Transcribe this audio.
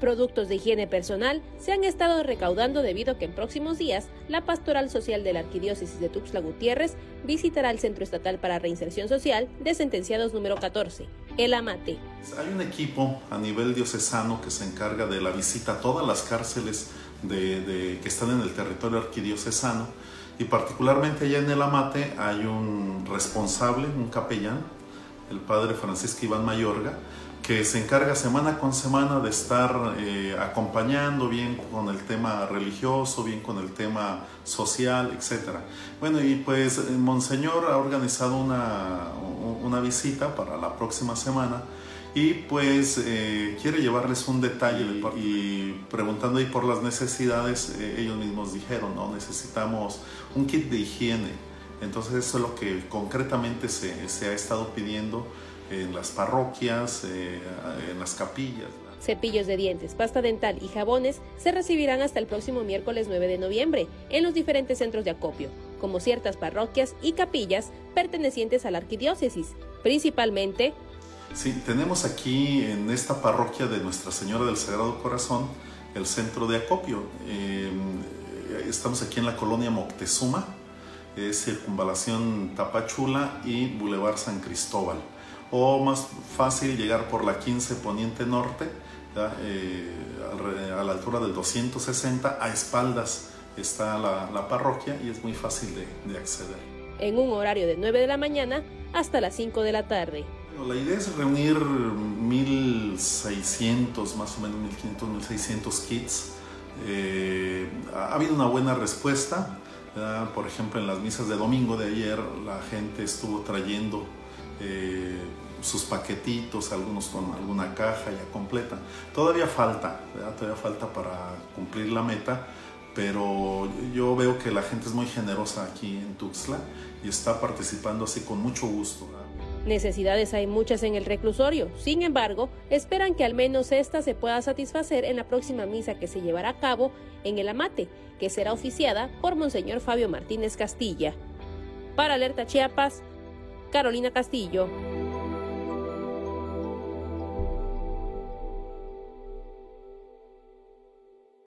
Productos de higiene personal se han estado recaudando debido a que en próximos días la Pastoral Social de la Arquidiócesis de Tuxtla Gutiérrez visitará el Centro Estatal para Reinserción Social de Sentenciados número 14, el AMATE. Hay un equipo a nivel diocesano que se encarga de la visita a todas las cárceles de, que están en el territorio arquidiocesano y particularmente allá en el Amate hay un responsable, un capellán, el padre Francisco Iván Mayorga, que se encarga semana con semana de estar eh, acompañando bien con el tema religioso, bien con el tema social, etc. Bueno, y pues eh, Monseñor ha organizado una, una visita para la próxima semana y pues eh, quiere llevarles un detalle y preguntando ahí por las necesidades, ellos mismos dijeron, ¿no? Necesitamos un kit de higiene. Entonces eso es lo que concretamente se, se ha estado pidiendo en las parroquias, eh, en las capillas. Cepillos de dientes, pasta dental y jabones se recibirán hasta el próximo miércoles 9 de noviembre en los diferentes centros de acopio, como ciertas parroquias y capillas pertenecientes a la arquidiócesis, principalmente. Sí, tenemos aquí en esta parroquia de Nuestra Señora del Sagrado Corazón el centro de acopio. Em, estamos aquí en la colonia Moctezuma, es Circunvalación Tapachula y Boulevard San Cristóbal o más fácil llegar por la 15 Poniente Norte, eh, a la altura del 260, a espaldas está la, parroquia y es muy fácil de, acceder. En un horario de 9 de la mañana hasta las 5 de la tarde. la idea es reunir 1.600, más o menos 1.500, 1.600 kits. Eh, ha habido una buena respuesta. Por ejemplo, en las misas de domingo de ayer la gente estuvo trayendo eh, sus paquetitos, algunos con alguna caja ya completa. Todavía falta, todavía falta para cumplir la meta, pero yo veo que la gente es muy generosa aquí en Tuxtla y está participando así con mucho gusto. Necesidades hay muchas en el reclusorio, sin embargo, esperan que al menos esta se pueda satisfacer en la próxima misa que se llevará a cabo en el Amate, que será oficiada por Monseñor Fabio Martínez Castilla. Para Alerta Chiapas, Carolina Castillo.